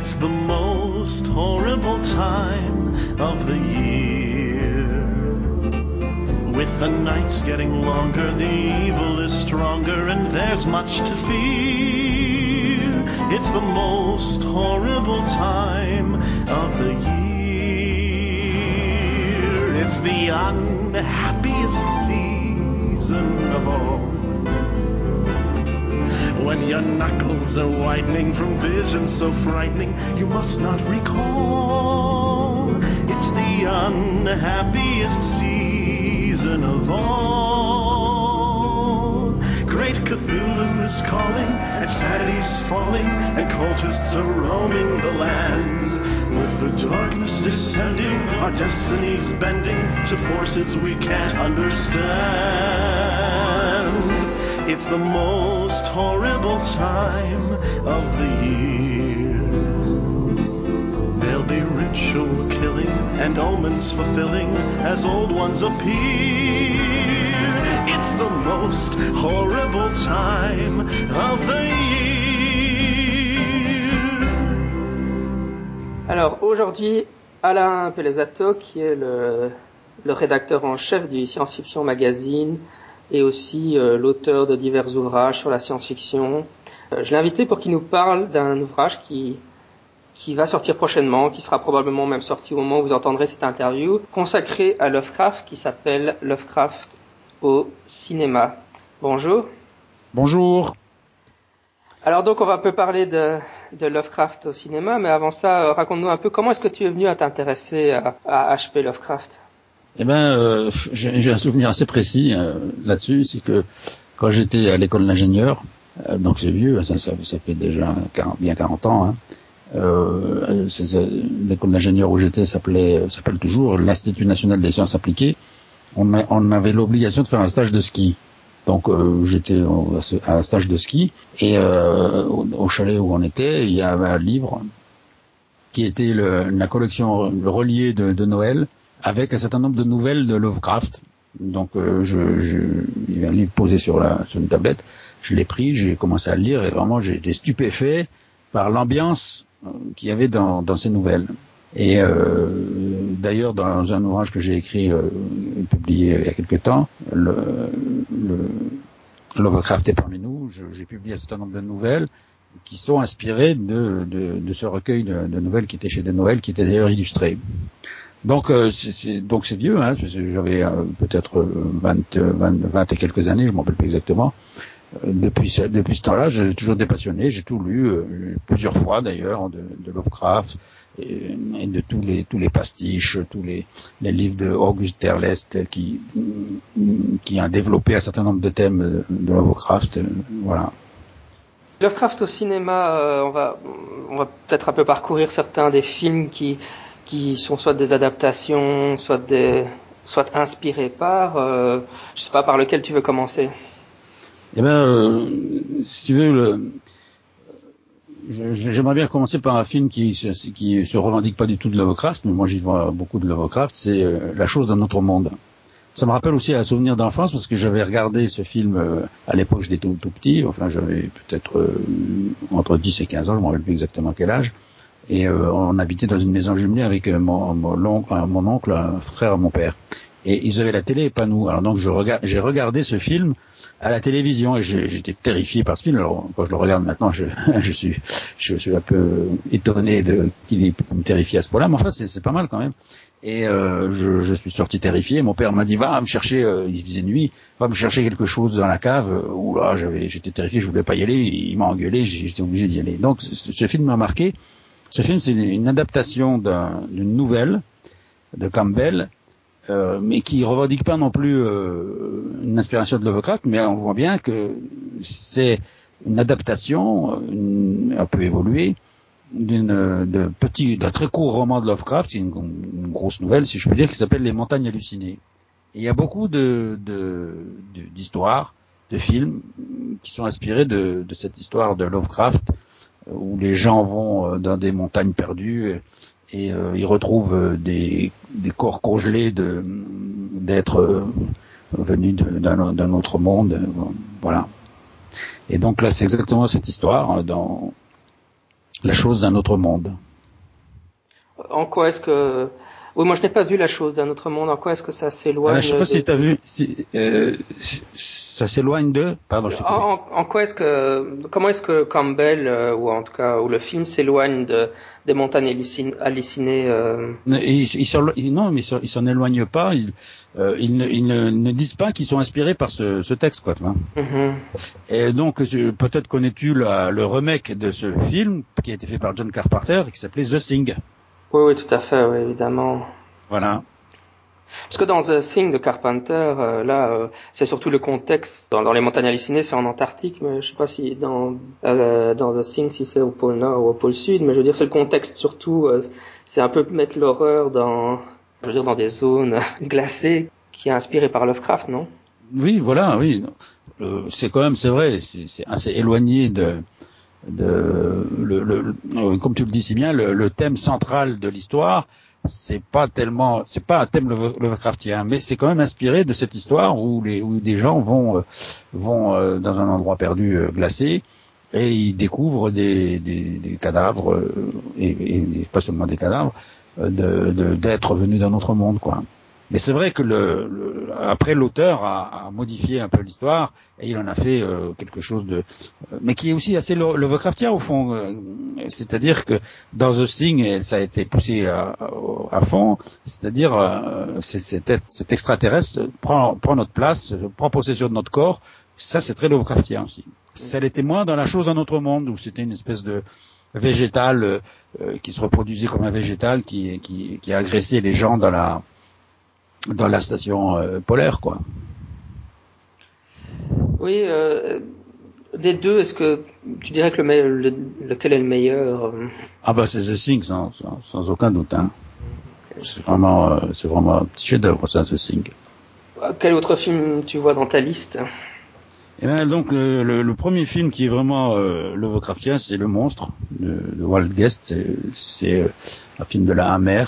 It's the most horrible time of the year. With the nights getting longer, the evil is stronger, and there's much to fear. It's the most horrible time of the year. It's the unhappiest season of all. When your knuckles are whitening from visions so frightening, you must not recall. It's the unhappiest season of all. Great Cthulhu is calling, and Saturday's falling, and cultists are roaming the land. With the darkness descending, our destinies bending to forces we can't understand. It's the most horrible time of the year. There'll be ritual killing and omens fulfilling as old ones appear. It's the most horrible time of the year. Alors aujourd'hui, Alain Pelezzato, qui est le, le rédacteur en chef du Science Fiction Magazine et aussi euh, l'auteur de divers ouvrages sur la science-fiction, euh, je l'ai invité pour qu'il nous parle d'un ouvrage qui, qui va sortir prochainement, qui sera probablement même sorti au moment où vous entendrez cette interview, consacré à Lovecraft, qui s'appelle Lovecraft au cinéma. Bonjour. Bonjour. Alors donc on va un peu parler de, de Lovecraft au cinéma, mais avant ça, euh, raconte-nous un peu comment est-ce que tu es venu à t'intéresser à, à H.P. Lovecraft? Eh ben, euh, j'ai un souvenir assez précis euh, là-dessus, c'est que quand j'étais à l'école d'ingénieur, euh, donc c'est vieux, ça, ça, fait déjà 40 bien 40 ans, hein, l'école d'ingénieur où j'étais s'appelait s'appelle toujours l'Institut national des sciences appliquées. On, avait l'obligation de faire un stage de ski. Donc j'étais à un stage de ski et au, chalet où on était, il y avait un livre qui était la collection le de Noël avec un certain nombre de nouvelles de Lovecraft. Donc euh, je, je, il y avait un livre posé sur, la, sur une tablette, je l'ai pris, j'ai commencé à le lire et vraiment j'ai été stupéfait par l'ambiance euh, qu'il y avait dans, dans ces nouvelles. Et euh, d'ailleurs, dans un ouvrage que j'ai écrit, euh, publié il y a quelque temps, le, le Lovecraft est parmi nous, j'ai publié un certain nombre de nouvelles qui sont inspirées de, de, de ce recueil de, de nouvelles qui était chez des Noël, qui était d'ailleurs illustré. Donc euh, c'est- donc c'est vieux, hein, j'avais euh, peut-être euh, 20, euh, 20, 20 et quelques années, je m'en rappelle plus exactement. Euh, depuis ce, depuis ce temps-là, j'ai toujours été passionné, j'ai tout lu euh, plusieurs fois d'ailleurs de, Lovecraft et, de tous les tous les pastiches, tous les, les livres de Auguste Derlest qui qui a développé un certain nombre de thèmes de, de Lovecraft, euh, voilà. Lovecraft au cinéma, euh, on va, on va peut-être un peu parcourir certains des films qui, qui sont soit des adaptations, soit des, soit inspirés par. Euh, je sais pas par lequel tu veux commencer? Eh ben, euh, si tu veux, le, j'aimerais bien commencer par un film qui qui se revendique pas du tout de Lovecraft, mais moi j'y vois beaucoup de Lovecraft, c'est euh, La chose d'un autre monde. Ça me rappelle aussi un souvenir d'enfance parce que j'avais regardé ce film euh, à l'époque j'étais tout, tout petit, enfin j'avais peut-être euh, entre 10 et 15 ans, je me rappelle plus exactement quel âge. Et euh, on habitait dans une maison jumelée avec euh, mon, mon, euh, mon oncle, un frère, mon père. Et ils avaient la télé pas nous. Alors donc je regarde, j'ai regardé ce film à la télévision et j'étais terrifié par ce film. Alors quand je le regarde maintenant, je, je suis, je suis un peu étonné de qu'il ait me terrifier à ce point-là. Mais enfin, c'est pas mal quand même. Et euh, je, je suis sorti terrifié. Mon père m'a dit va me chercher. euh, il faisait nuit. Va me chercher quelque chose dans la cave. Euh, Oula, j'avais, j'étais terrifié. Je voulais pas y aller. Il m'a engueulé. J'étais obligé d'y aller. Donc ce film m'a marqué. Ce film, c'est une adaptation d'un- d'une nouvelle de Campbell euh, mais qui revendique pas non plus euh, une inspiration de Lovecraft, mais on voit bien que c'est une adaptation un peu évoluée d'une de petit d'un très court roman de Lovecraft, une, une grosse nouvelle si je peux dire, qui s'appelle Les Montagnes hallucinées. Et il y a beaucoup de de- de- d'histoires, de, films qui sont inspirés de, de cette histoire de Lovecraft où les gens vont euh, dans des montagnes perdues et euh, ils retrouvent euh, des, corps congelés d'êtres venus d'un autre monde, voilà. Et donc là, c'est exactement cette histoire dans La chose d'un autre monde. En quoi est-ce que oui, moi je n'ai pas vu la chose d'un autre monde. En quoi est-ce que ça s'éloigne ah, Je sais pas si tu as vu. Si, euh, ça s'éloigne de. Pardon. Je en, en, quoi est-ce que comment est-ce que Campbell euh, ou en tout cas ou le film s'éloigne de des montagnes hallucinées euh... Non, mais ils s'en éloignent pas. Ils, ne, ne, disent pas qu'ils sont inspirés par ce, ce texte, quoi. Mm-hmm. Et donc peut-être connais-tu le remake de ce film qui a été fait par John Carpenter et qui s'appelait The Thing. Oui, oui, tout à fait, oui, évidemment. Voilà. Parce que dans The Thing de Carpenter, euh, là, euh, c'est surtout le contexte. Dans, les montagnes hallucinées, c'est en Antarctique, mais je sais pas si dans euh, dans The Thing, si c'est au pôle Nord ou au pôle Sud, mais je veux dire, c'est le contexte surtout. c'est un peu mettre l'horreur dans, je veux dire, dans des zones glacées, qui est inspiré par Lovecraft, non? Oui, voilà, oui. c'est quand même, c'est vrai, c'est assez éloigné de de le, le, euh, comme tu le dis si bien, le, le thème central de l'histoire, c'est pas tellement, c'est pas un thème Lovecraftien, mais c'est quand même inspiré de cette histoire où les où des gens vont euh, vont euh, dans un endroit perdu glacé et ils découvrent des, des, des cadavres et, et, pas seulement des cadavres de d'êtres venus d'un autre monde quoi. Mais c'est vrai que le, après l'auteur a, a, modifié un peu l'histoire et il en a fait euh, quelque chose de, euh, mais qui est aussi assez Lovecraftien au fond. Euh, c'est-à-dire que dans The Thing, ça a été poussé à, à fond. C'est-à-dire cet, cet extraterrestre prend, prend notre place, prend possession de notre corps. Ça, c'est très Lovecraftien aussi. Ça l'était moins dans la chose d'un autre monde où c'était une espèce de végétal qui se reproduisait comme un végétal qui, qui, qui agressait les gens dans la dans la station euh, polaire, quoi. Oui, euh, des deux, est-ce que tu dirais que le, lequel est le meilleur euh? Ah bah c'est The Thing, sans, sans, aucun doute. Hein. C'est vraiment, euh, c'est vraiment un petit chef-d'œuvre, ça, The Thing. Quel autre film tu vois dans ta liste? Eh bien, donc le, le, premier film qui est vraiment euh, Lovecraftien, c'est Le Monstre de, de Walt Guest. C'est un film de la Hammer.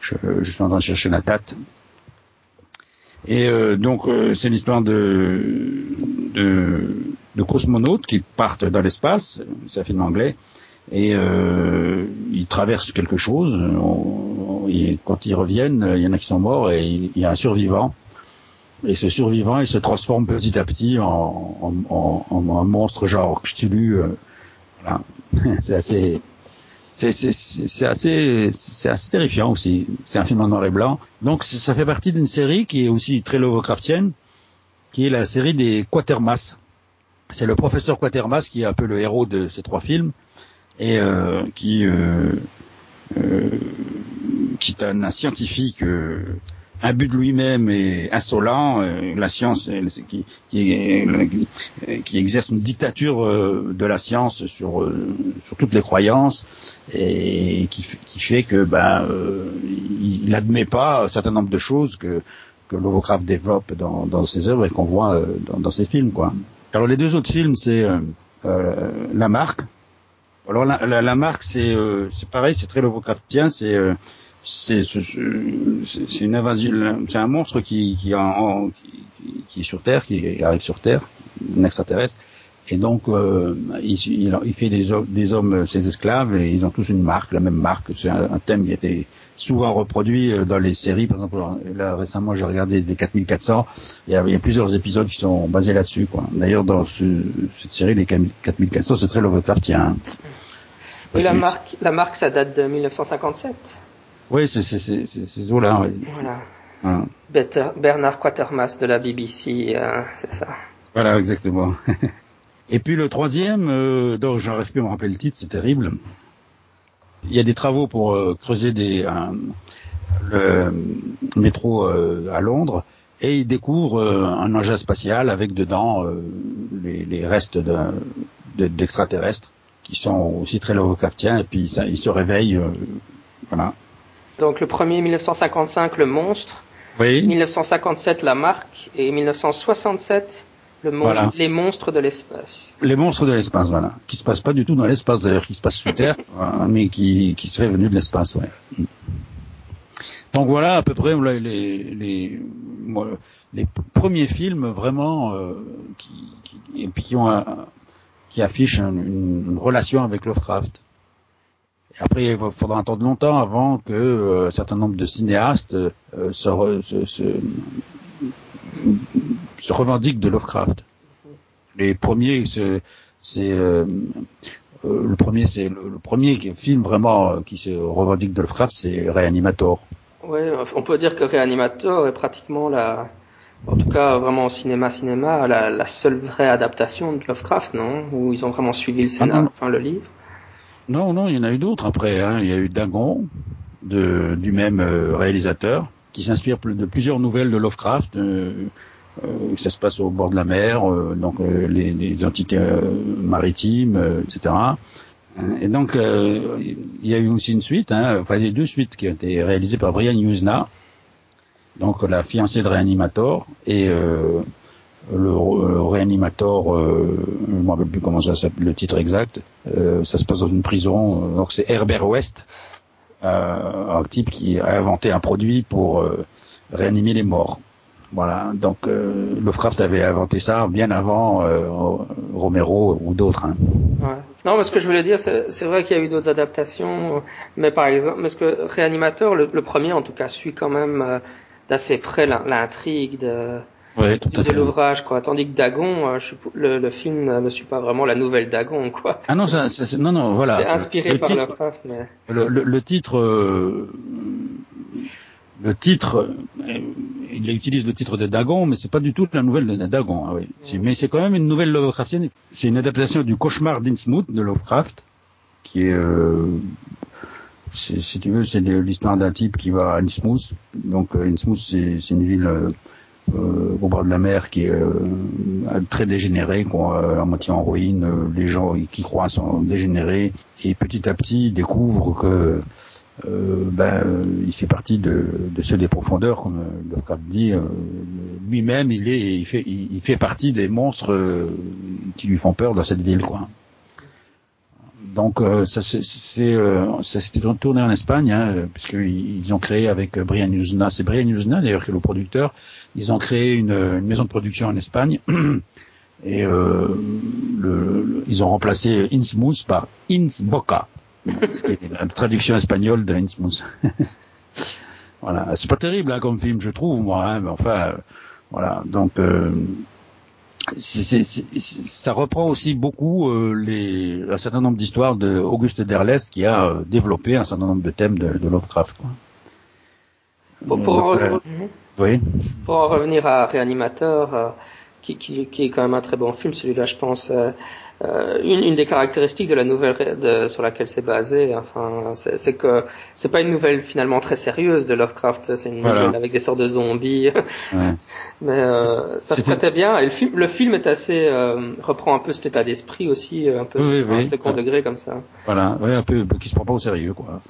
Je, je, suis en train de chercher la date. Et euh, donc euh, c'est l'histoire de, de, de cosmonautes qui partent dans l'espace, c'est un film anglais, et euh, ils traversent quelque chose. et quand ils reviennent, il y en a qui sont morts et il y a un survivant. Et ce survivant, il se transforme petit à petit en, en, en, en monstre genre Cthulhu. voilà. c'est assez c'est assez c'est assez terrifiant aussi. C'est un film en noir et blanc. Donc ça fait partie d'une série qui est aussi très Lovecraftienne, qui est la série des Quatermass. C'est le professeur Quatermass qui est un peu le héros de ces trois films et euh, qui euh, euh, qui est un, scientifique euh, but de lui-même et insolent, euh, la science qui, qui, qui, exerce une dictature euh, de la science sur, euh, sur toutes les croyances et qui, qui fait que ben il n'admet pas un certain nombre de choses que que Lovecraft développe dans, dans ses œuvres et qu'on voit dans, dans, ses films quoi. Alors les deux autres films c'est La Marque. Alors La, la, la Marque c'est c'est pareil c'est très Lovecraftien c'est c'est c'est une invasion, c'est un monstre qui qui, en, qui, qui, est sur Terre, qui arrive sur Terre, un extraterrestre, et donc euh, il, il, fait des, des hommes ses esclaves et ils ont tous une marque, la même marque. C'est un, thème qui a été souvent reproduit euh, dans les séries. Par exemple, là récemment j'ai regardé les 4400. Il y, a, il y a plusieurs épisodes qui sont basés là-dessus. D'ailleurs dans ce, cette série les 4400 c'est très Lovecraftien. Et la marque, la marque ça date de 1957. Oui, c'est ces eaux-là. Oui. Voilà. Hein. Bernard Quatermass de la BBC, euh, c'est ça. Voilà, exactement. Et puis le troisième, euh, donc j'arrive plus à me rappeler le titre, c'est terrible. Il y a des travaux pour euh, creuser des, le métro euh, à Londres et ils découvrent un engin spatial avec dedans les, les, restes d'extraterrestres qui sont aussi très Lovecraftiens et puis ça, ils se réveillent. voilà. Donc le premier 1955 le monstre, oui. 1957 la marque et 1967 le monstre, les monstres de l'espace. Les monstres de l'espace, voilà, qui se passent pas du tout dans l'espace d'ailleurs, qui se passent sous terre, mais qui qui seraient venus de l'espace, ouais. Donc voilà à peu près les les, les premiers films vraiment euh, qui, qui, et puis qui ont un, qui affichent une, une relation avec Lovecraft. Et après, il faudra attendre longtemps avant que un certain nombre de cinéastes se, se, se, se revendiquent de Lovecraft. Les premiers, c'est euh, le premier, c'est le, premier film vraiment euh, qui se revendique de Lovecraft, c'est Reanimator. Oui, on peut dire que Reanimator est pratiquement la, en tout cas vraiment au cinéma cinéma, la, la seule vraie adaptation de Lovecraft, non? Où ils ont vraiment suivi le scénario, ah enfin le livre? Non, non, il y en a eu d'autres après. Hein. Il y a eu Dagon, de, du même euh, réalisateur, qui s'inspire de plusieurs nouvelles de Lovecraft. Euh, ça se passe au bord de la mer, euh, donc euh, les, les, entités maritimes, etc. Et donc, il y a eu aussi une suite, hein, enfin, a deux suites qui ont été réalisées par Brian Usna, donc la fiancée de Reanimator, et euh, le, le, Reanimator, euh, je ne me rappelle plus comment ça s'appelle, le titre exact, euh, ça se passe dans une prison, donc c'est Herbert West, un type qui a inventé un produit pour réanimer les morts. Voilà, donc euh, Lovecraft avait inventé ça bien avant euh, Romero ou d'autres. Hein. Non, mais ce que je voulais dire, c'est vrai qu'il y a eu d'autres adaptations, mais par exemple, mais ce que Réanimateur, le, premier en tout cas, suit quand même euh, d'assez près l'intrigue de, ouais, tout de l'ouvrage, quoi. Tandis que Dagon, euh, je, le, le, film ne suit pas vraiment la nouvelle Dagon, quoi. Ah non, ça, ça non, non, voilà. C'est inspiré le par titre, Lovecraft, mais... le, le, titre le titre, euh, il utilise le titre de Dagon, mais c'est pas du tout la nouvelle de Dagon. Ah oui. Mais c'est quand même une nouvelle Lovecraftienne. C'est une adaptation du cauchemar d'Innsmouth de Lovecraft, qui est, euh, si tu veux, c'est l'histoire d'un type qui va à Innsmouth. Donc euh, Innsmouth, c'est une ville euh, au bord de la mer qui est très dégénérée, quoi, à moitié en ruine. les gens qui croient sont dégénérés et petit à petit découvrent que euh, ben, il fait partie de, de ceux des profondeurs, comme euh, Lovecraft dit. Euh, lui-même, il est, il fait, il, fait partie des monstres euh, qui lui font peur dans cette ville, quoi. Donc ça c'est ça s'était tourné en Espagne hein, puisqu'ils ils ont créé avec Brian Usna, c'est Brian Usna d'ailleurs qui est le producteur, ils ont créé une, une maison de production en Espagne et euh, le, ils ont remplacé Innsmouth par Innsboca ce qui est la traduction espagnole de Innsmouth. voilà, c'est pas terrible hein, comme film, je trouve moi, hein, mais enfin, euh, voilà. Donc, euh, ça reprend aussi beaucoup euh, les, un certain nombre d'histoires de Auguste Derleth qui a euh, développé un certain nombre de thèmes de, de Lovecraft. Quoi. Pour, pour, en, oui. pour en revenir à Réanimateur, qui, qui, qui, est quand même un très bon film, celui-là, je pense. Euh, une, une, des caractéristiques de la nouvelle de, sur laquelle c'est basé, enfin, c'est que c'est pas une nouvelle finalement très sérieuse de Lovecraft, c'est une nouvelle avec des sortes de zombies. Ouais. Mais euh, ça se traitait bien. Et le film, le film est assez euh, reprend un peu cet état d'esprit aussi, un peu oui, un second degré comme ça. Voilà, ouais, un peu qui se prend pas au sérieux quoi.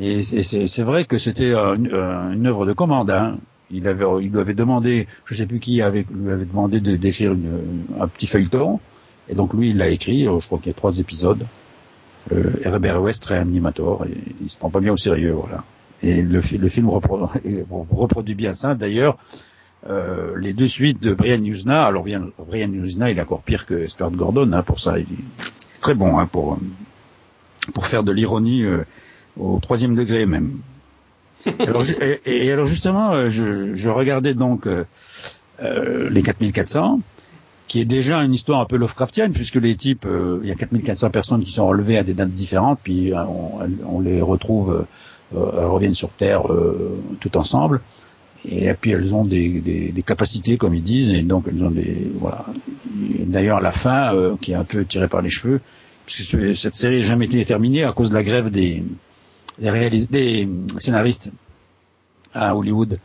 Et c'est vrai que c'était une, une œuvre de commande. Hein. Il avait, il lui avait demandé, je sais plus qui avait, lui avait demandé de d'écrire un petit feuilleton. Et donc lui, il l'a écrit, euh, je crois qu'il y a trois épisodes. Euh, Herbert West réanimator, et il se prend pas bien au sérieux, voilà. Et le, le film reproduit, reproduit bien ça. D'ailleurs, euh, les deux suites de Brian Usna, alors bien, Brian Usna, il est encore pire que Stuart Gordon hein, pour ça. Il est très bon hein, pour pour faire de l'ironie euh, au troisième degré même. alors, et, et, alors justement, euh, je, je regardais donc euh, les 4400 qui est déjà une histoire un peu Lovecraftienne, puisque les types, euh, il y a 4400 personnes qui sont relevées à des dates différentes, puis euh, on, on, les retrouve, euh, elles reviennent sur Terre euh, tout ensemble, et puis elles ont des, des, des, capacités, comme ils disent, et donc elles ont des, voilà. D'ailleurs, la fin, qui est un peu tirée par les cheveux, puisque cette série n'a jamais été terminée à cause de la grève des, des, des scénaristes à Hollywood.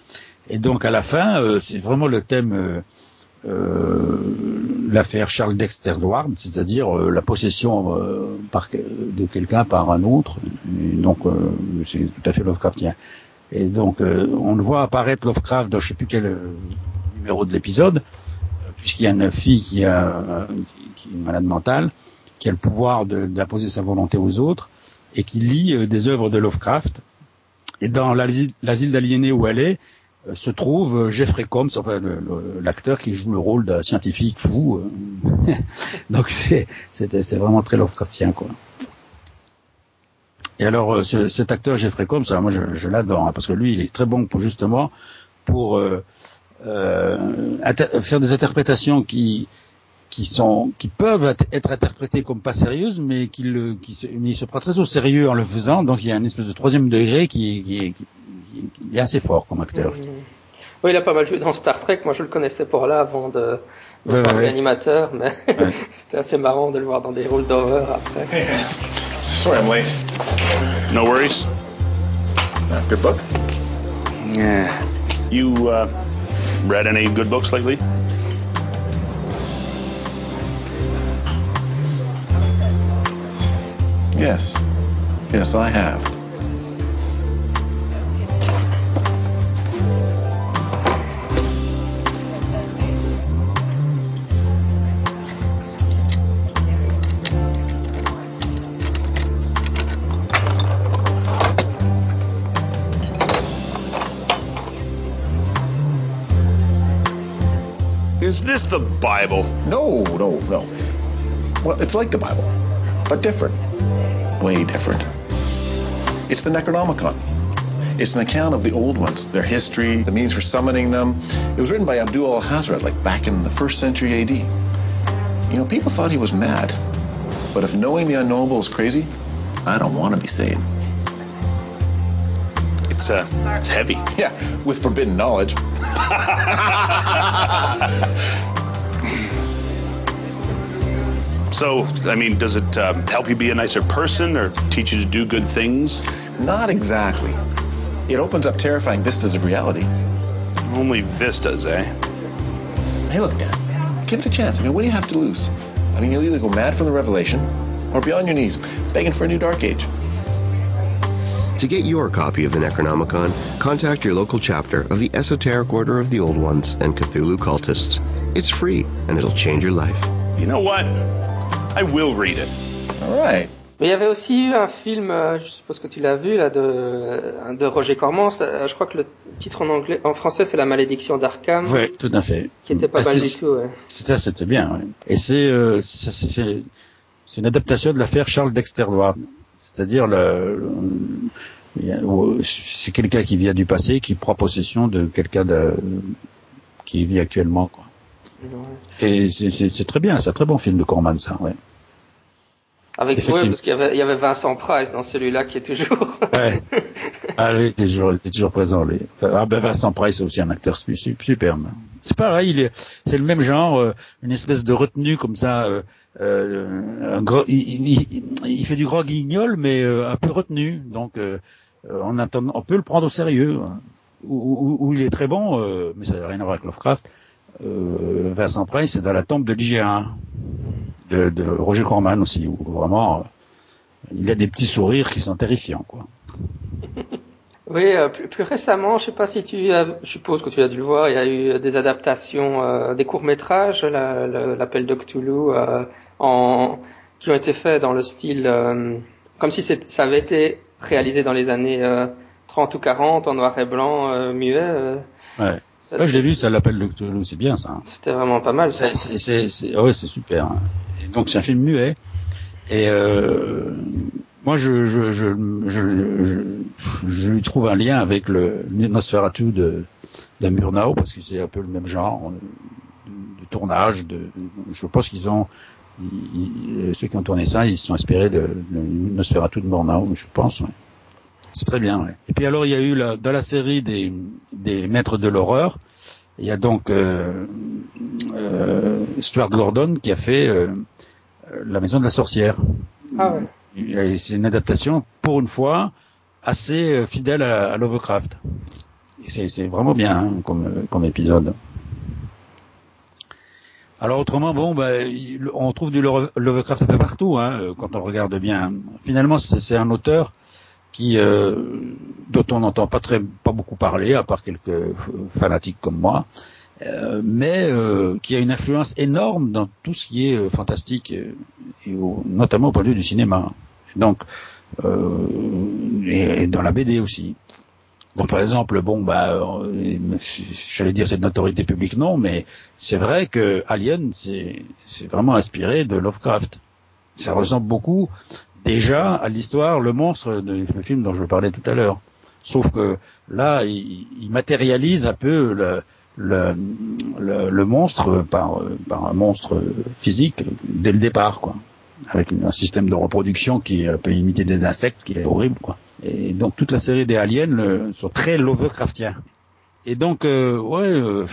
Et donc à la fin, c'est vraiment le thème euh, l'affaire Charles Dexter Ward, c'est-à-dire euh, la possession euh, par, de quelqu'un par un autre. Et donc c'est tout à fait Lovecraftien. Et donc on le voit apparaître Lovecraft dans je sais plus quel numéro de l'épisode, puisqu'il y a une fille qui, a, qui, est malade mentale, qui a le pouvoir d'imposer sa volonté aux autres, et qui lit des œuvres de Lovecraft. Et dans l'asile d'aliénés où elle est, euh, se trouve euh, Jeffrey Combs, enfin l'acteur qui joue le rôle d'un scientifique fou. Euh. Donc c'est vraiment très Lovecraftien quoi. Et alors, euh, ce, cet acteur Jeffrey Combs, moi, je, je l'adore, hein, parce que lui, il est très bon pour justement pour euh, euh, faire des interprétations qui qui sont qui peuvent être interprétées comme pas sérieuses, mais qui le qui se, mais il se prend très au sérieux en le faisant. Donc il y a une espèce de troisième degré qui, qui, qui, qui est assez fort comme acteur. Mmh. Oui, il a pas mal joué dans Star Trek. Moi, je le connaissais pour là avant de, de ouais, ouais. animateur, mais ouais. c'était assez marrant de le voir dans des rôles d'horreur après. Sorry, I'm late. No worries. Uh, good book? Yeah. You uh, read any good books lately? Yes. Yes, I have. Is this the Bible? No, no, no. Well, it's like the Bible, but different. Way different. It's the Necronomicon. It's an account of the old ones, their history, the means for summoning them. It was written by Abdul al-Hazred, like back in the first century AD. You know, people thought he was mad. But if knowing the unknowable is crazy, I don't want to be sane. It's uh, it's heavy. Yeah, with forbidden knowledge. so, I mean, does it uh, help you be a nicer person or teach you to do good things? Not exactly. It opens up terrifying vistas of reality. Only vistas, eh? Hey, look, Dad, give it a chance. I mean, what do you have to lose? I mean, you'll either go mad from the revelation or be on your knees begging for a new dark age. To get your copy of the Necronomicon, contact your local chapter of the Esoteric Order of the Old Ones and Cthulhu Cultists. It's free and it'll change your life. You know what? I will read it. All right. Mais il y avait aussi eu un film, euh, je suppose que tu l'as vu, là, de, de Roger Cormans. Euh, je crois que le titre en anglais, en français, c'est La Malédiction d'Arkham. Oui, tout à fait. Qui était pas Ah, mal du tout. Ouais. C'était, c'était bien. ouais. Et c'est, euh, c'est, c'est- c'est une adaptation de l'affaire Charles Dexter Ward. C'est-à-dire le, le- c'est quelqu'un qui vient du passé, qui prend possession de quelqu'un de, qui vit actuellement. Quoi. Ouais. Et c'est très bien, c'est un très bon film de Corman, ça. Ouais. Avec ouais, parce qu'il y avait, il y avait Vincent Price dans celui-là qui est toujours. Ouais. Ah il était toujours, il était toujours présent. Lui. Ah ben Vincent Price c'est aussi un acteur su- su- superbe. C'est pareil, il est, c'est le même genre, euh, une espèce de retenue comme ça. Euh, euh, un gros, il, il- il- fait du gros guignol, mais euh, un peu retenu. Donc, on, attend, on peut le prendre au sérieux. hein. Où, où- où il est très bon, euh, mais ça n'a rien à voir avec Lovecraft. Euh, Vincent Price, c'est dans la tombe de l'IGA de, de Roger Corman aussi, où vraiment euh, il a des petits sourires qui sont terrifiants, quoi. Oui, euh, plus, plus récemment, je sais pas si tu, as, je suppose que tu as dû le voir, il y a eu des adaptations, euh, des courts métrages, la- la- l'appel de Cthulhu, euh, en, qui ont été faits dans le style, comme si ça avait été réalisé dans les années euh, 30 ou 40 en noir et blanc, muet. Ouais. Ça- Ouais, je l'ai vu, ça l'appelle le Cthulhu, c'est bien ça. C'était vraiment pas mal. Ça. C'est, c'est, c'est, c'est- ouais, c'est super. Et donc c'est un film muet. Et euh, moi, je, je, je, je, je, je lui trouve un lien avec le Nosferatu de, de Murnau parce que c'est un peu le même genre euh, de, de tournage. De, je pense qu'ils ont ils- ceux qui ont tourné ça, ils se sont inspirés de, de Nosferatu de Murnau, je pense. ouais. C'est très bien. Ouais. Et puis alors, il y a eu la, dans la série des, des maîtres de l'horreur, il y a donc euh, euh, Stuart Gordon qui a fait euh, La Maison de la Sorcière. Ah ouais. C'est une adaptation, pour une fois, assez euh, fidèle à, à Lovecraft. C'est vraiment bien hein, comme, comme épisode. Alors autrement, bon, bah, on trouve du Love- Lovecraft un peu partout, hein, euh, quand on regarde bien. Finalement, c'est c'est un auteur qui euh, dont on n'entend pas très pas beaucoup parler, à part quelques euh, fanatiques comme moi, euh, mais euh, qui a une influence énorme dans tout ce qui est euh, fantastique, euh, et notamment au point de vue du cinéma. Donc, et, et dans la BD aussi. Donc par exemple, bon bah, j'allais dire c'est de notoriété publique non, mais c'est vrai que Alien c'est c'est vraiment inspiré de Lovecraft. Ça ressemble beaucoup déjà à l'histoire le monstre du film dont je parlais tout à l'heure. Sauf que là, il, il matérialise un peu le, le, le, le monstre par, par, un monstre physique dès le départ, quoi. Avec un système de reproduction qui peut imiter des insectes, qui est horrible, quoi. Et donc toute la série des aliens le, sont très Lovecraftiens. Et donc, euh, ouais, euh,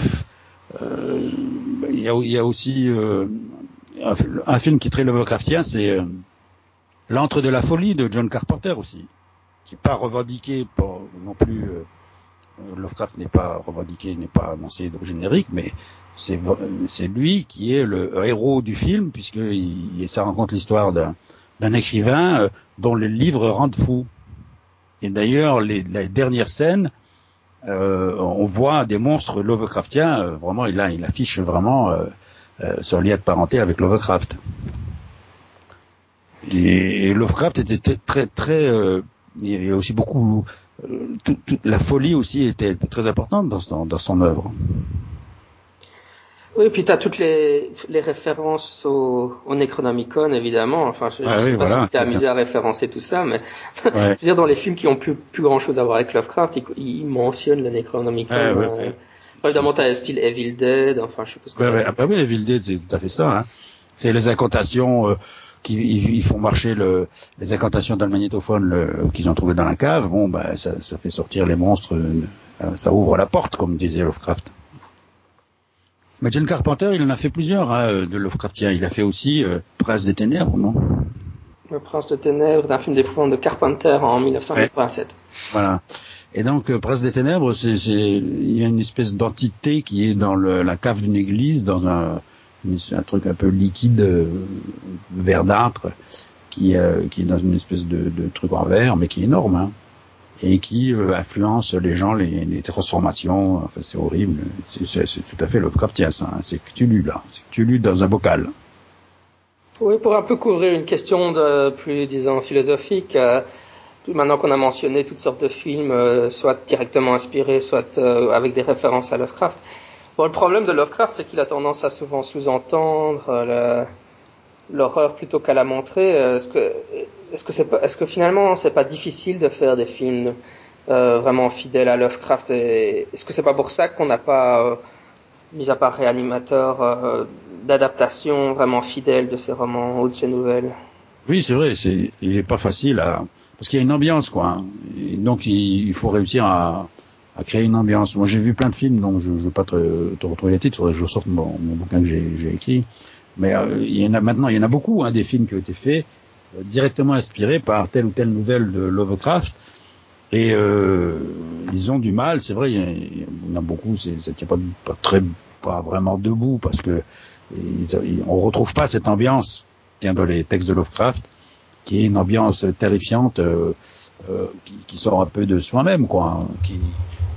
euh, il y, a, y, a, aussi euh, un, un, film qui est très Lovecraftien, c'est euh, L'antre de la folie de John Carpenter aussi, qui n'est pas revendiqué non plus. Euh, Lovecraft n'est pas revendiqué, n'est pas annoncé au générique, mais c'est lui qui est le héros du film puisque ça rencontre l'histoire d'un écrivain dont les livres rendent fou. Et d'ailleurs, les, les dernières scènes, euh, on voit des monstres Lovecraftiens. Euh, vraiment, il, a, il affiche vraiment euh, son lien de parenté avec Lovecraft. Et, Lovecraft était très très. il y a aussi beaucoup. Tout, tout, la folie aussi était, était très importante dans son, dans son œuvre. Oui, puis tu as toutes les, les références au, au Necronomicon, évidemment. Enfin, je, ne ah sais oui, pas voilà, si tu t'es amusé à référencer tout ça, mais ouais. je veux dire, dans les films qui ont plus, plus grand chose à voir avec Lovecraft, ils, ils mentionnent le Necronomicon. Ah, ouais, euh, évidemment, tu as style Evil Dead, enfin, je sais pas ce que. Ah, bah oui, Evil Dead, c'est tout à fait ça. Hein. C'est les incantations euh, qui ils, font marcher le, les incantations dans le magnétophone qu'ils ont trouvé dans la cave. Bon, bah, ça, ça fait sortir les monstres, euh, ça ouvre la porte, comme disait Lovecraft. Mais John Carpenter, il en a fait plusieurs hein, de Lovecraftien. Il a fait aussi euh, Prince des Ténèbres, non? Le Prince des Ténèbres, d'un film d'épouvante de Carpenter en 1987. Ouais. Voilà. Et donc, euh, Prince des Ténèbres, c'est, il y a une espèce d'entité qui est dans le, la cave d'une église, dans un, un truc un peu liquide, euh, verdâtre, qui, euh, qui est dans une espèce de, truc en verre, mais qui est énorme. Hein et qui euh, influence les gens, les, transformations. Enfin, c'est horrible. C'est tout à fait Lovecraftien, ça. Hein. C'est Cthulhu, là. C'est Cthulhu dans un bocal. Oui, pour un peu couvrir une question de plus, disons, philosophique, maintenant qu'on a mentionné toutes sortes de films, soit directement inspirés, soit avec des références à Lovecraft. Bon, le problème de Lovecraft, c'est qu'il a tendance à souvent sous-entendre euh, l'horreur plutôt qu'à la montrer. Est-ce que est-ce que pas, finalement c'est pas difficile de faire des films euh, vraiment fidèles à Lovecraft est-ce que c'est pas pour ça qu'on n'a pas, euh, mis à part Réanimateur, euh, d'adaptation vraiment fidèle de ces romans ou de ces nouvelles? Oui, c'est vrai, il est pas facile à, parce qu'il y a une ambiance quoi. Et donc il, faut réussir à, à créer une ambiance. Moi j'ai vu plein de films, donc je ne veux pas te, te retrouver les titres, je sorte mon, mon bouquin que j'ai, écrit. Mais euh, il y en a maintenant, il y en a beaucoup hein, des films qui ont été faits directement inspirés par telle ou telle nouvelle de Lovecraft. Et euh, ils ont du mal, c'est vrai, il y en a beaucoup, ça tient pas, pas très, pas vraiment debout parce que ils, on retrouve pas cette ambiance est dans les textes de Lovecraft, qui est une ambiance terrifiante, euh, euh, qui, qui, sort un peu de soi-même, quoi, qui,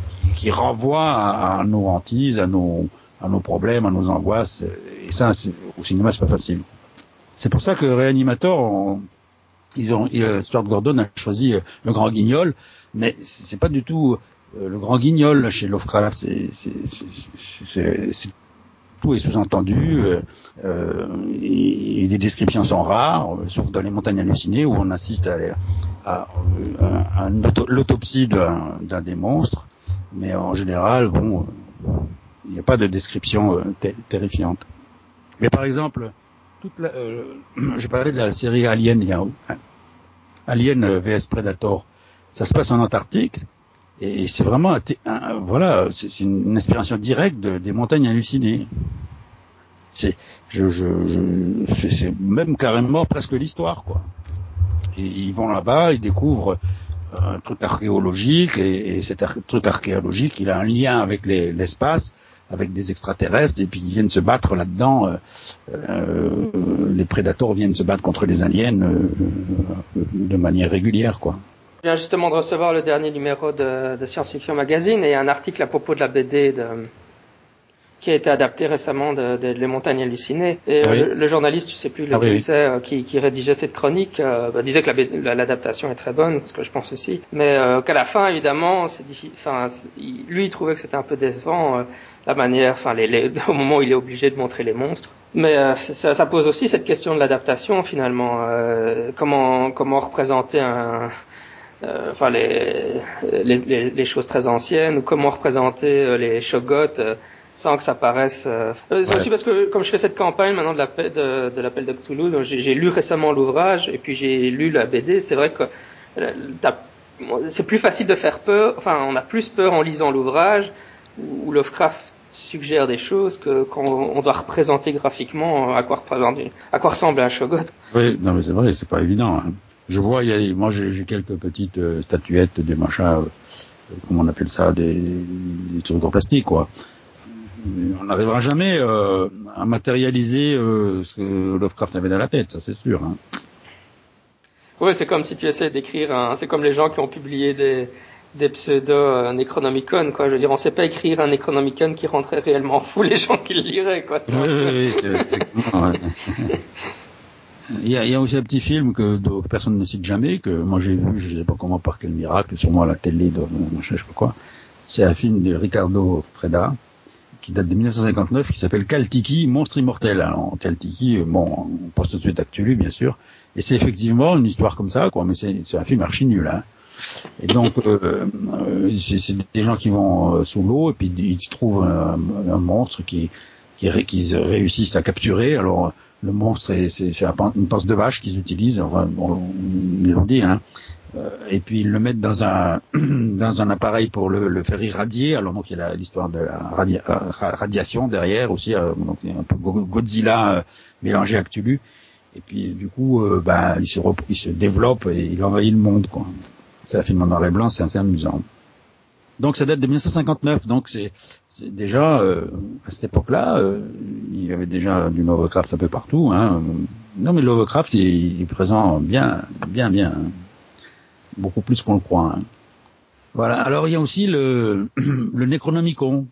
qui, qui, renvoie à, à, nos hantises, à nos, à nos problèmes, à nos angoisses. Et ça, au cinéma, c'est pas facile. C'est pour ça que Réanimator, on, ils ont, euh, Stuart Gordon a choisi euh, le Grand Guignol, mais c'est pas du tout euh, le Grand Guignol chez Lovecraft. C'est tout est sous-entendu. Euh, et, les descriptions sont rares, sauf dans les montagnes hallucinées où on assiste à, à, à, à l'autopsie d'un des monstres. Mais en général, bon, il n'y a pas de description terrifiante. Mais par exemple, toute la, euh, j'ai parlé de la série Alien, il Alien euh, vs Predator. Ça se passe en Antarctique et c'est vraiment, voilà, c'est une inspiration directe de, des montagnes hallucinées. C'est, je, je, je c'est même carrément presque l'histoire, quoi. Et ils vont là-bas, ils découvrent un truc archéologique et, et cet truc archéologique, il a un lien avec l'espace avec des extraterrestres et puis ils viennent se battre là-dedans. Euh, euh, les prédateurs viennent se battre contre les aliens euh, de manière régulière, quoi. Je viens justement de recevoir le dernier numéro de, de Science Fiction Magazine et un article à propos de la BD de, qui a été adapté récemment de, de Les Montagnes Hallucinées. Et oui. euh, le, le, journaliste, je sais plus lequel ah, oui, euh, qui, qui, rédigeait cette chronique, euh, bah, disait que l'adaptation est très bonne, ce que je pense aussi. Mais euh, qu'à la fin, évidemment, c'est. Enfin, lui, il trouvait que c'était un peu décevant la manière, enfin, les, les, au moment où il est obligé de montrer les monstres. Mais euh, ça, ça, pose aussi cette question de l'adaptation finalement. Euh, comment comment représenter un, euh, enfin les, les, les, choses très anciennes ou comment représenter les Shogots sans que ça paraisse. C'est aussi parce que comme je fais cette campagne maintenant de l'appel de, de l'appel de Cthulhu, j'ai lu récemment l'ouvrage et puis j'ai lu la BD. C'est vrai que c'est plus facile de faire peur. Enfin, on a plus peur en lisant l'ouvrage où Lovecraft suggère des choses que quand on doit représenter graphiquement à quoi représente à quoi ressemble un shogot. Oui, non mais c'est vrai, c'est pas évident. Hein. Je vois, il y a, moi j'ai quelques petites euh, statuettes, des machins, euh, comment on appelle ça, des, des trucs en plastique quoi. On n'arrivera jamais euh, à matérialiser euh, ce que Lovecraft avait dans la tête, ça c'est sûr. Hein. Oui, c'est comme si tu essaies d'écrire, c'est comme les gens qui ont publié des, des pseudo Necronomicon, quoi. Je veux dire, on sait pas écrire un Necronomicon qui rendrait réellement fou les gens qui le liraient, quoi. Oui, oui, c'est ouais. Il y, a, il y, a, aussi un petit film que, personne ne cite jamais, que moi j'ai vu, je sais pas comment, par quel miracle, sûrement à la télé, de, je sais pas quoi. C'est un film de Ricardo Freda, qui date de 1959, qui s'appelle Kaltiki, Monstre Immortel. Alors, Kaltiki, bon, on pense tout de suite actuel, bien sûr. Et c'est effectivement une histoire comme ça, quoi, mais c'est un film archi nul, hein. Et donc, euh, euh c'est des gens qui vont euh, sous l'eau et puis ils trouvent un, un monstre qui, qui, réussissent à capturer. Alors, le monstre, c'est une pince de vache qu'ils utilisent. Enfin, bon, ils l'ont dit. Hein. Euh, et puis ils le mettent dans un dans un appareil pour le, le faire irradier. Alors donc il y a l'histoire de la radiation derrière aussi. donc il y a un peu Godzilla mélangé à Cthulhu. Et puis du coup, bah, il se, il se développe et il envahit le monde. Quoi. C'est un film en noir et blanc, c'est assez amusant. Donc ça date de 1959, donc c'est déjà euh, à cette époque-là, euh, il y avait déjà du Lovecraft un peu partout. Hein. Non mais Lovecraft il, est présent bien, bien, bien, beaucoup plus qu'on le croit. Hein. Voilà. Alors il y a aussi le, le Necronomicon.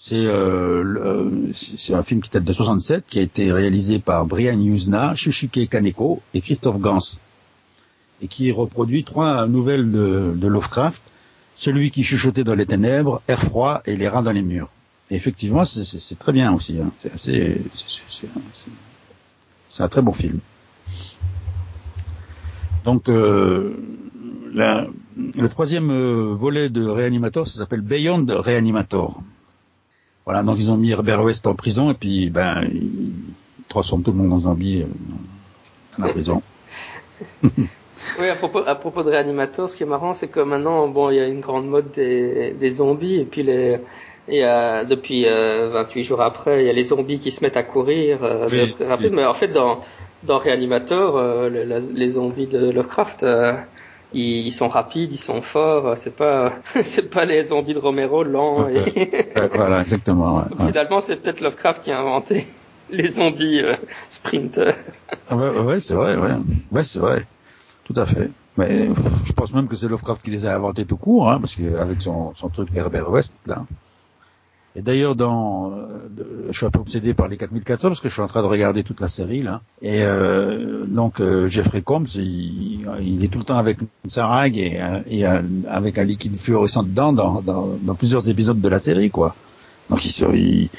C'est euh, c'est un film qui date de 67, qui a été réalisé par Brian Yuzna, Shushike Kaneko et Christophe Gans et qui reproduit trois nouvelles de, Lovecraft, celui qui chuchotait dans les ténèbres, air froid et les rats dans les murs. Et effectivement, c'est très bien aussi. Hein. C'est assez, c'est un très bon film. Donc, euh, le troisième euh, volet de Reanimator, ça s'appelle Beyond Reanimator. Voilà, donc ils ont mis Herbert West en prison et puis ben ils transforment tout le monde en zombie euh, dans la prison. Oui, à propos, à propos de réanimateurs, ce qui est marrant, c'est que maintenant, bon, il y a une grande mode des, des zombies, et puis les, et euh, depuis euh, 28 jours après, il y a les zombies qui se mettent à courir euh, très rapide. Mais en fait, dans, dans Réanimateur, euh, les, zombies de Lovecraft, euh, ils, ils, sont rapides, ils sont forts. C'est pas, c'est pas les zombies de Romero lents. Et... voilà, exactement. Ouais, Finalement, c'est peut-être Lovecraft qui a inventé les zombies sprint. ah ouais, ouais c'est vrai, ouais, ouais, c'est vrai. Tout à fait. Mais je pense même que c'est Lovecraft qui les a inventés tout court, hein, parce qu'avec son, son truc Herbert West, là. Et d'ailleurs, dans, euh, je suis un peu obsédé par les 4400 parce que je suis en train de regarder toute la série là. Et euh, donc euh, Jeffrey Combs, il, est tout le temps avec une seringue et, et avec un liquide fluorescent dedans dans, plusieurs épisodes de la série, quoi. Donc il,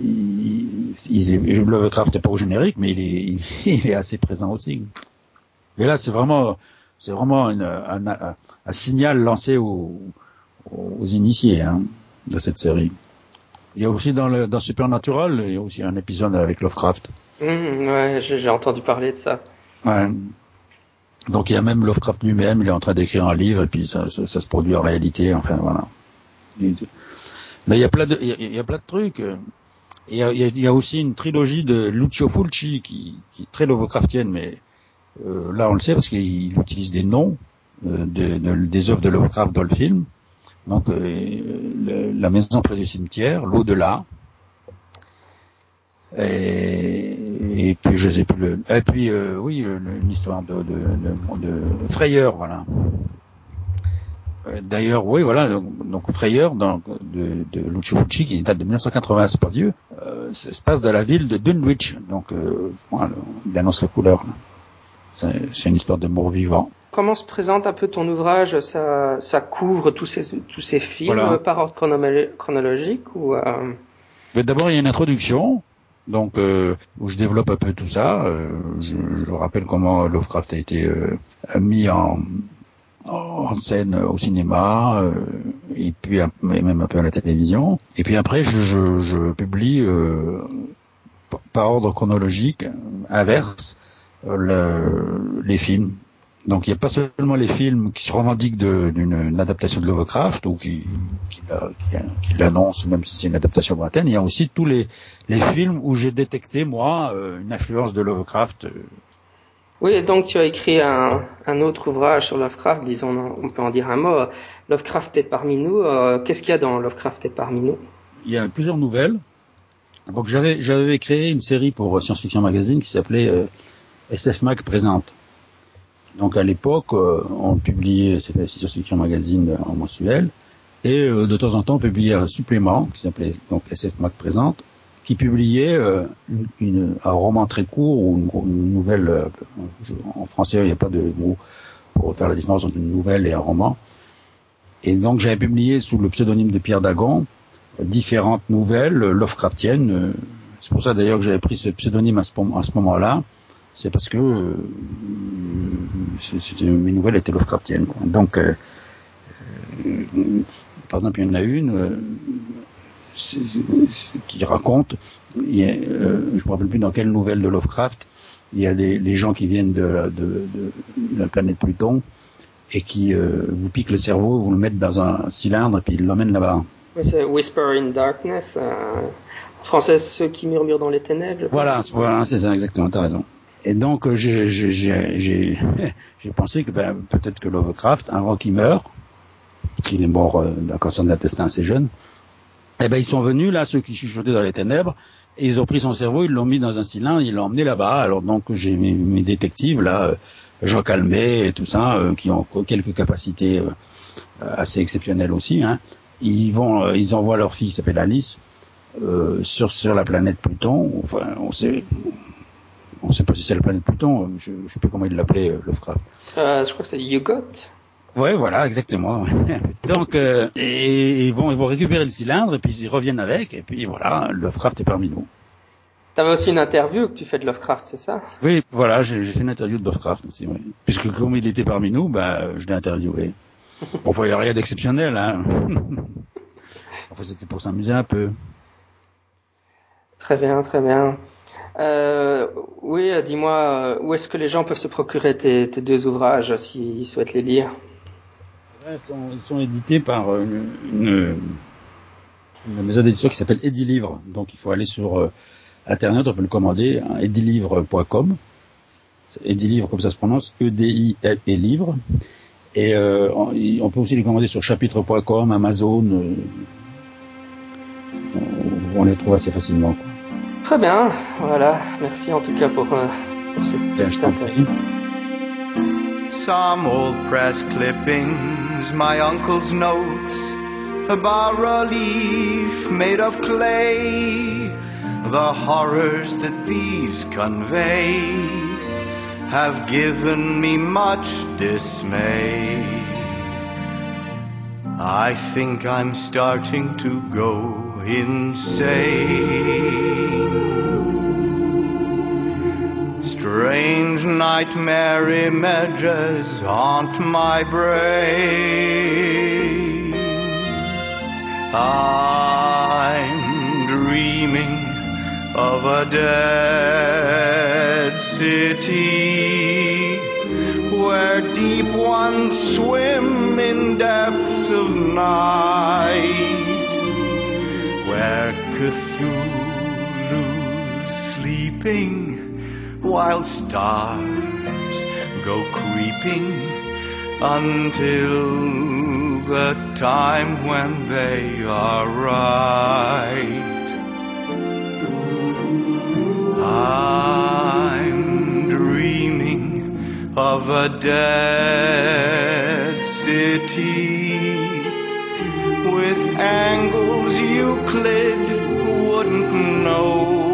il, il, Lovecraft n'est pas au générique, mais il est, il est assez présent aussi. Mais là, c'est vraiment, c'est vraiment un, un, un, signal lancé aux, aux initiés hein, de cette série. Il y a aussi dans, le, dans Supernatural, il y a aussi un épisode avec Lovecraft. Mmh, ouais, j'ai entendu parler de ça. Ouais. Donc il y a même Lovecraft lui-même, il est en train d'écrire un livre et puis ça, ça, ça, se produit en réalité. Enfin voilà. Mais il y a plein de, il y a, plein de trucs. il y a, il y a aussi une trilogie de Lucio Fulci qui, qui est très Lovecraftienne, mais euh, là, on le sait parce qu'il utilise des noms euh, de, de, des œuvres de Lovecraft dans le film. Donc, euh, la maison près du cimetière, l'au-delà, et, et, puis je sais plus le, et puis euh, oui, une histoire de, de, de, frayeur, voilà. D'ailleurs, oui, voilà, donc, donc frayeur de, de Lucio Fulci qui date de 1980, c'est pas vieux, euh, ça se passe dans la ville de Dunwich, donc euh, voilà, il annonce la couleur. Là. C'est une histoire de mort vivant. Comment se présente un peu ton ouvrage? Ça, ça couvre tous ces, tous ces films par ordre chronologique ou euh... D'abord, il y a une introduction Donc, euh, où je développe un peu tout ça. Euh, je, je, rappelle comment Lovecraft a été mis en, en scène au cinéma euh, et puis même un peu à la télévision. Et puis après, je, je, je publie euh, par ordre chronologique inverse le, les films. Donc il n'y a pas seulement les films qui se revendiquent d'une adaptation de Lovecraft ou qui, qui, qui, qui l'annoncent même si c'est une adaptation lointaine, il y a aussi tous les, les films où j'ai détecté moi une influence de Lovecraft oui, donc tu as écrit un, un, autre ouvrage sur Lovecraft, disons, on peut en dire un mot. Lovecraft est parmi nous. Euh, Qu'est-ce qu'il y a dans Lovecraft est parmi nous? Il y a plusieurs nouvelles. Donc j'avais j'avais créé une série pour Science Fiction Magazine qui s'appelait euh, SF Mag présente. Donc à l'époque, euh, on publiait Science Fiction Magazine en mensuel et euh, de temps en temps on publiait un supplément qui s'appelait donc SF Mag présente qui publiait euh, une, un roman très court ou une, nouvelle. En français, il n'y a pas de mot pour faire la différence entre une nouvelle et un roman. Et donc, j'avais publié sous le pseudonyme de Pierre Dagon différentes nouvelles Lovecraftiennes. C'est pour ça d'ailleurs que j'avais pris ce pseudonyme à ce moment-là. C'est parce que euh, mes nouvelles étaient Lovecraftiennes. Quoi. Donc, euh, par exemple, il y en a une qui raconte, il y a, euh, je me rappelle plus dans quelle nouvelle de Lovecraft, il y a les gens qui viennent de, de, de, de la planète Pluton et qui euh, vous piquent le cerveau, vous le mettent dans un cylindre et puis ils l'emmènent là-bas. Oui, c'est Whisper in Darkness. Euh, en français, ceux qui murmurent dans les ténèbres. Voilà, voilà c'est ça exactement, t'as raison. Et donc euh, j'ai pensé que ben, peut-être que Lovecraft, avant qu'il meurt, qu'il est mort euh, d'un cancer de l'intestin assez jeune, eh ben ils sont venus là, ceux qui chuchotaient dans les ténèbres, et ils ont pris son cerveau, ils l'ont mis dans un cylindre, ils l'ont emmené là-bas. Alors donc j'ai mes, mes, détectives là, euh, Jean Calmet et tout ça, euh, qui ont quelques capacités euh, assez exceptionnelles aussi. Hein. Ils vont, euh, ils envoient leur fille, qui s'appelle Alice, sur sur la planète Pluton. Enfin, on sait. On sait pas si c'est la planète Pluton, je ne sais plus comment il l'appelait, Lovecraft. je crois que c'est Yugot. Ouais, voilà, exactement. Donc, euh, et, ils vont, ils vont récupérer le cylindre et puis ils reviennent avec et puis voilà, Lovecraft est parmi nous. T'avais aussi une interview que tu fais de Lovecraft, c'est ça? Oui, voilà, j'ai fait une interview de Lovecraft aussi, oui. Puisque comme il était parmi nous, bah, je l'ai interviewé. bon, il n'y a rien d'exceptionnel, hein. enfin, c'était pour s'amuser un peu. Très bien, très bien. Euh, oui, dis-moi, où est-ce que les gens peuvent se procurer tes, deux ouvrages s'ils souhaitent les lire ils sont, édités par une, une, maison d'édition qui s'appelle Edilivre. Donc il faut aller sur euh, internet, on peut le commander, hein, edilivre.com. Edilivre comme ça se prononce, E-D-I-L et livre. Et euh, on, peut aussi les commander sur chapitre.com, Amazon. Euh, on, les trouve assez facilement. Très bien, voilà. Merci en tout cas pour, euh, pour cette petite interview. Some old press clippings, my uncle's notes, a bas relief made of clay. The horrors that these convey have given me much dismay. I think I'm starting to go insane. Strange nightmare images haunt my brain. I'm dreaming of a dead city where deep ones swim in depths of night where Cthulhu's sleeping while stars go creeping until the time when they are right. I'm dreaming of a dead city with angles Euclid wouldn't know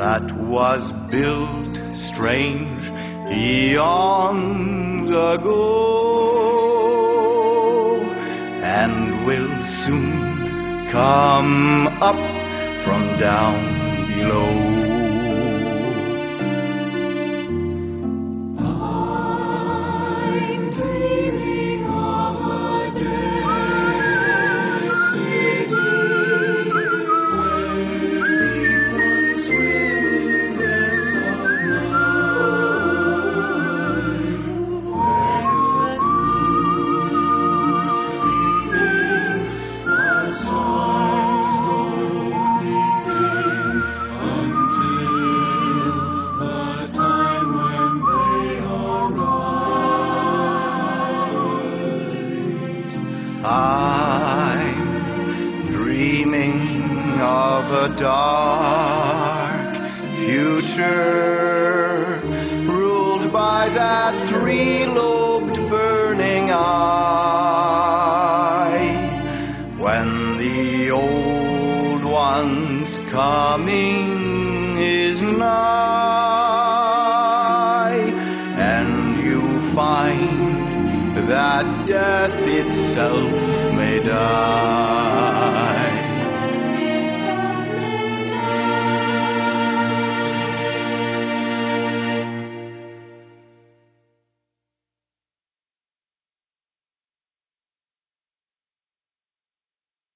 that was built strange eons ago and will soon come up from down below.